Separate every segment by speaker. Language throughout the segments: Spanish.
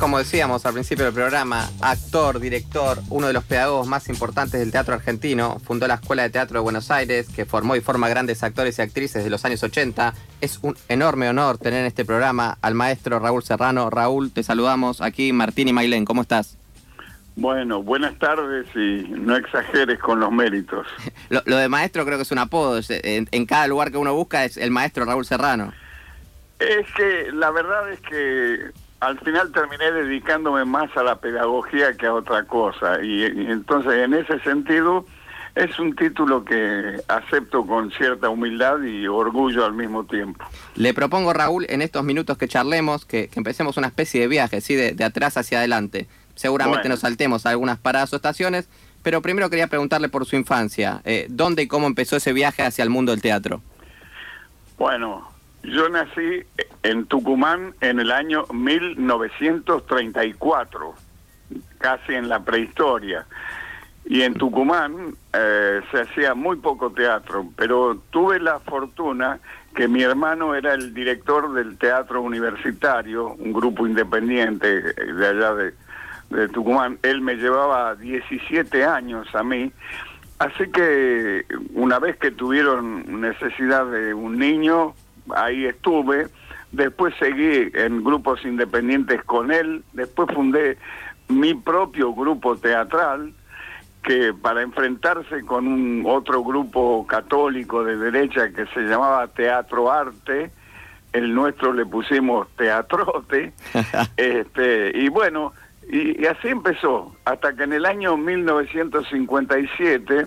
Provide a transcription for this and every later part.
Speaker 1: como decíamos al principio del programa, actor, director, uno de los pedagogos más importantes del teatro argentino, fundó la Escuela de Teatro de Buenos Aires, que formó y forma grandes actores y actrices de los años 80. Es un enorme honor tener en este programa al maestro Raúl Serrano. Raúl, te saludamos aquí, Martín y Mailén, ¿cómo estás?
Speaker 2: Bueno, buenas tardes y no exageres con los méritos.
Speaker 1: lo, de maestro creo que es un apodo, en, en cada lugar que uno busca es el maestro Raúl Serrano.
Speaker 2: Es que la verdad es que al final terminé dedicándome más a la pedagogía que a otra cosa. Y, entonces, en ese sentido, es un título que acepto con cierta humildad y orgullo al mismo tiempo.
Speaker 1: Le propongo, Raúl, en estos minutos que charlemos, que, empecemos una especie de viaje, ¿sí? de, atrás hacia adelante. Seguramente nos saltemos a algunas paradas o estaciones, pero primero quería preguntarle por su infancia. Eh, ¿Dónde y cómo empezó ese viaje hacia el mundo del teatro?
Speaker 2: Bueno, yo nací en Tucumán en el año 1934, casi en la prehistoria. Y en Tucumán eh, se hacía muy poco teatro, pero tuve la fortuna que mi hermano era el director del teatro universitario, un grupo independiente de allá de, de Tucumán. Él me llevaba 17 años a mí. Así que una vez que tuvieron necesidad de un niño, ahí estuve, después seguí en grupos independientes con él, después fundé mi propio grupo teatral, que para enfrentarse con un otro grupo católico de derecha que se llamaba Teatro Arte, el nuestro le pusimos Teatrote, este, y bueno, y, y así empezó, hasta que en el año 1957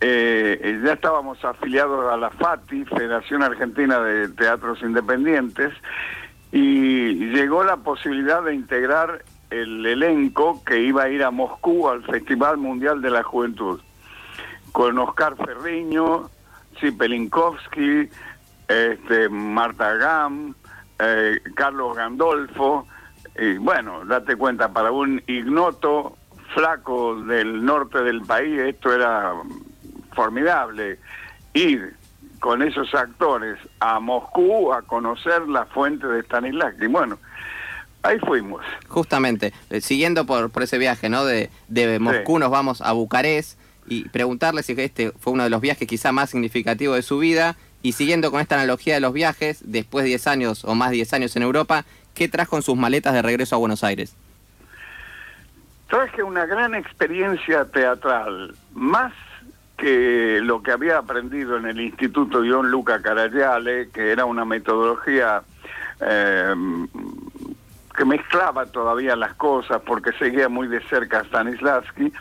Speaker 2: eh, ya estábamos afiliados a la FATI, Federación Argentina de Teatros Independientes, y llegó la posibilidad de integrar el elenco que iba a ir a Moscú al Festival Mundial de la Juventud, con Oscar Ferriño, Zipelinkowski, este, Marta Gam, eh, Carlos Gandolfo, y bueno, date cuenta, para un ignoto flaco del norte del país, esto era formidable ir con esos actores a Moscú a conocer la fuente de Stanislavski. Bueno, ahí fuimos.
Speaker 1: Justamente, eh, siguiendo por, por ese viaje, ¿no? De, de Moscú nos vamos a Bucarest y preguntarle si este fue uno de los viajes quizá más significativos de su vida y siguiendo con esta analogía de los viajes, después de 10 años o más de 10 años en Europa, ¿qué trajo en sus maletas de regreso a Buenos Aires?
Speaker 2: Traje una gran experiencia teatral, más que lo que había aprendido en el Instituto John Luca Carayale, que era una metodología eh, que mezclaba todavía las cosas porque seguía muy de cerca a Stanislavski,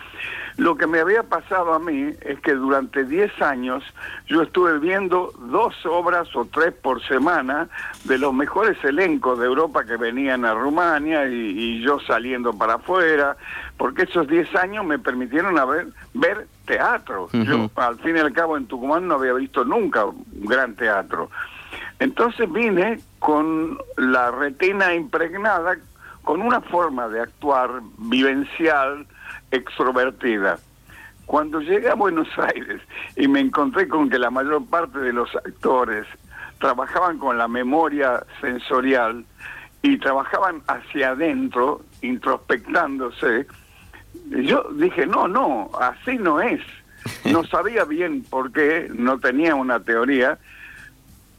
Speaker 2: lo que me había pasado a mí es que durante 10 años yo estuve viendo dos obras o tres por semana de los mejores elencos de Europa que venían a Rumania y, yo saliendo para afuera, porque esos 10 años me permitieron ver teatro. Yo al fin y al cabo en Tucumán no había visto nunca un gran teatro. Entonces vine con la retina impregnada, con una forma de actuar vivencial, extrovertida. Cuando llegué a Buenos Aires y me encontré con que la mayor parte de los actores trabajaban con la memoria sensorial y trabajaban hacia adentro, introspectándose, yo dije, no, no, así no es. No sabía bien por qué, no tenía una teoría.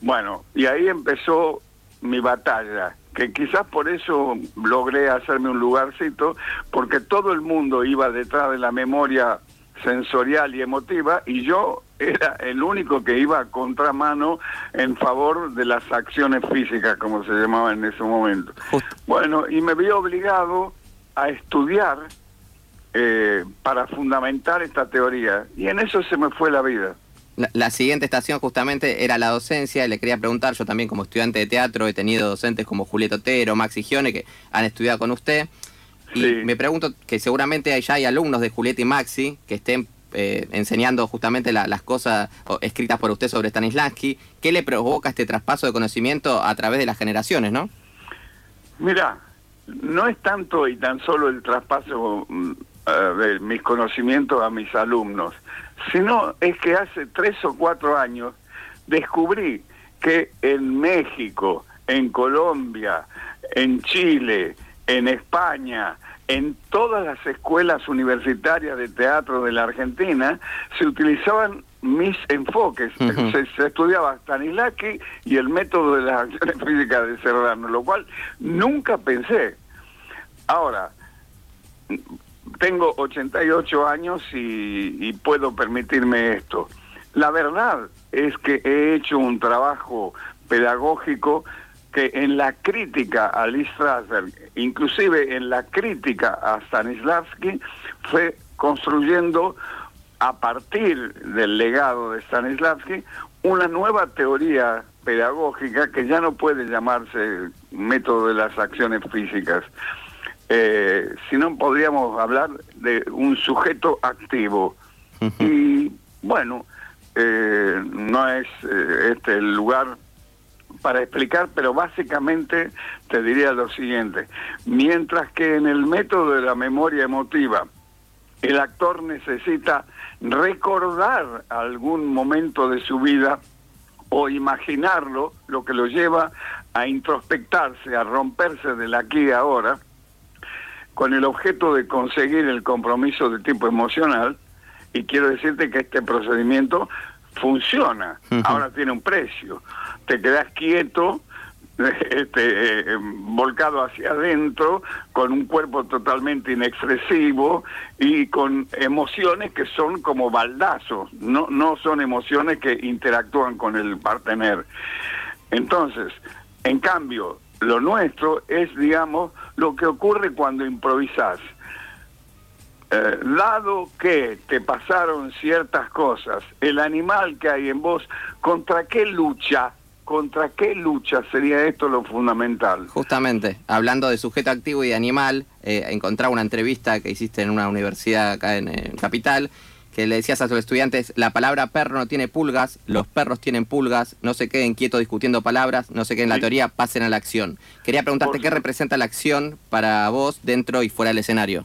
Speaker 2: Bueno, y ahí empezó mi batalla que quizás por eso logré hacerme un lugarcito, porque todo el mundo iba detrás de la memoria sensorial y emotiva y yo era el único que iba a contramano en favor de las acciones físicas, como se llamaba en ese momento. Bueno, y me vi obligado a estudiar eh, para fundamentar esta teoría y en eso se me fue la vida.
Speaker 1: La, siguiente estación justamente era la docencia. Le quería preguntar, yo también como estudiante de teatro he tenido docentes como Julieta Otero, Maxi Gione, que han estudiado con usted. Y me pregunto que seguramente ya hay alumnos de Julieta y Maxi que estén eh, enseñando justamente las cosas escritas por usted sobre Stanislavski. ¿Qué le provoca este traspaso de conocimiento a través de las generaciones, no?
Speaker 2: Mira, no es tanto y tan solo el traspaso mm, de mis conocimientos a mis alumnos sino es que hace tres o cuatro años descubrí que en México, en Colombia, en Chile, en España, en todas las escuelas universitarias de teatro de la Argentina, se utilizaban mis enfoques. se, estudiaba Stanislavski y el método de las acciones físicas de Serrano, lo cual nunca pensé. Ahora, tengo 88 años y, puedo permitirme esto. La verdad es que he hecho un trabajo pedagógico que en la crítica a Lee Strasberg, inclusive en la crítica a Stanislavski, fue construyendo a partir del legado de Stanislavski una nueva teoría pedagógica que ya no puede llamarse método de las acciones físicas, eh, sino podríamos hablar de un sujeto activo. Y bueno, eh, no es eh, este el lugar para explicar, pero básicamente te diría lo siguiente. Mientras que en el método de la memoria emotiva, el actor necesita recordar algún momento de su vida o imaginarlo, lo que lo lleva a introspectarse, a romperse del aquí y ahora, con el objeto de conseguir el compromiso de tipo emocional, y quiero decirte que este procedimiento funciona, ahora tiene un precio. Te quedas quieto, este, eh, volcado hacia adentro, con un cuerpo totalmente inexpresivo y con emociones que son como baldazos, no, no son emociones que interactúan con el partener. Entonces, en cambio, lo nuestro es, digamos, lo que ocurre cuando improvisas. Eh, dado que te pasaron ciertas cosas, el animal que hay en vos, ¿contra qué lucha? ¿Contra qué lucha sería esto lo fundamental?
Speaker 1: Justamente, hablando de sujeto activo y de animal, eh, encontraba una entrevista que hiciste en una universidad acá en, Capital, que le decías a tus estudiantes, la palabra perro no tiene pulgas, los perros tienen pulgas, no se queden quietos discutiendo palabras, no se queden en la teoría, pasen a la acción. Quería preguntarte qué representa la acción para vos dentro y fuera del escenario.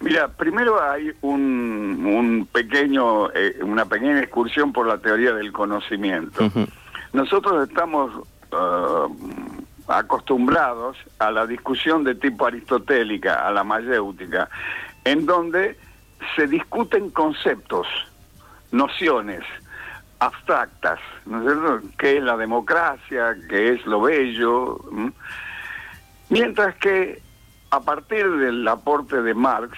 Speaker 2: Mira, primero hay un, pequeño, eh, una pequeña excursión por la teoría del conocimiento. Nosotros estamos uh, acostumbrados a la discusión de tipo aristotélica, a la mayéutica, en donde se discuten conceptos, nociones abstractas, ¿no es cierto? ¿Qué es la democracia? ¿Qué es lo bello? Mientras que a partir del aporte de Marx,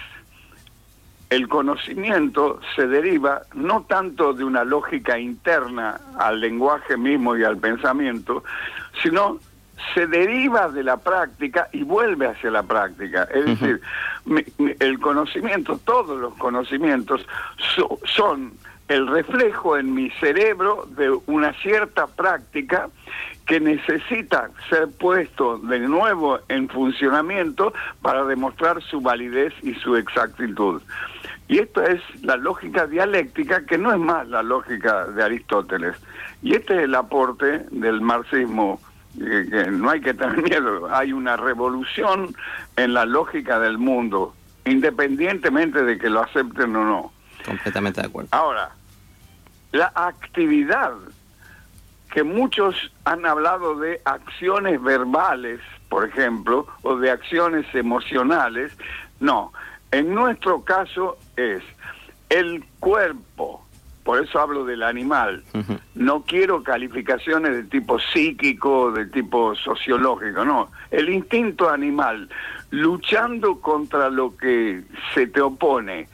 Speaker 2: el conocimiento se deriva no tanto de una lógica interna al lenguaje mismo y al pensamiento, sino se deriva de la práctica y vuelve hacia la práctica. Es decir, el conocimiento, todos los conocimientos son el reflejo en mi cerebro de una cierta práctica que necesita ser puesto de nuevo en funcionamiento para demostrar su validez y su exactitud. Y esto es la lógica dialéctica que no es más la lógica de Aristóteles. Y este es el aporte del marxismo, que no hay que tener miedo, hay una revolución en la lógica del mundo, independientemente de que lo acepten o no.
Speaker 1: Completamente de acuerdo.
Speaker 2: Ahora, la actividad que muchos han hablado de acciones verbales, por ejemplo, o de acciones emocionales. No, en nuestro caso es el cuerpo, por eso hablo del animal. No quiero calificaciones de tipo psíquico, de tipo sociológico, no. El instinto animal, luchando contra lo que se te opone,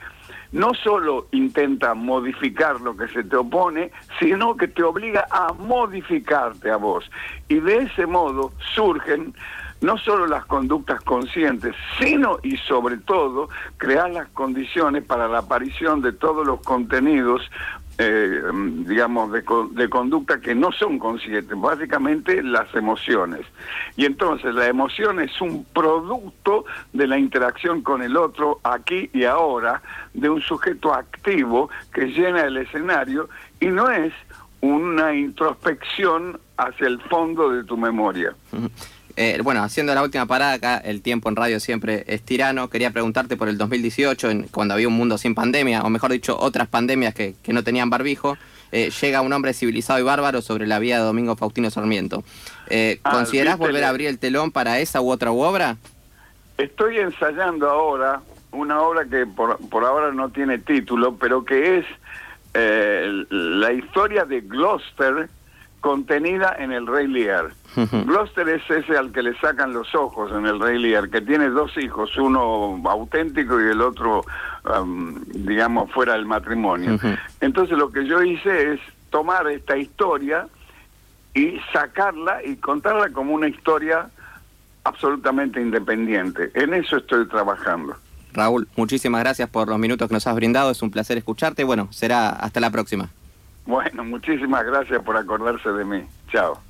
Speaker 2: no solo intenta modificar lo que se te opone, sino que te obliga a modificarte a vos. Y de ese modo surgen no solo las conductas conscientes, sino y sobre todo crear las condiciones para la aparición de todos los contenidos eh, digamos, de, de, conducta que no son conscientes, básicamente las emociones. Y entonces la emoción es un producto de la interacción con el otro aquí y ahora, de un sujeto activo que llena el escenario y no es una introspección hacia el fondo de tu memoria.
Speaker 1: Eh, bueno, haciendo la última parada acá, el tiempo en radio siempre es tirano. Quería preguntarte por el 2018, en, cuando había un mundo sin pandemia, o mejor dicho, otras pandemias que, no tenían barbijo. Eh, llega un hombre civilizado y bárbaro sobre la vida de Domingo Faustino Sarmiento. Eh, ah, ¿Considerás volver a abrir el telón para esa u otra obra?
Speaker 2: Estoy ensayando ahora una obra que por, ahora no tiene título, pero que es eh, la historia de Gloucester contenida en el Rey Lear. Gloucester es ese al que le sacan los ojos en el Rey Lear, que tiene dos hijos, uno auténtico y el otro, digamos, fuera del matrimonio. Entonces lo que yo hice es tomar esta historia y sacarla y contarla como una historia absolutamente independiente. En eso estoy trabajando.
Speaker 1: Raúl, muchísimas gracias por los minutos que nos has brindado. Es un placer escucharte. Bueno, será hasta la próxima.
Speaker 2: Bueno, muchísimas gracias por acordarse de mí. Chao.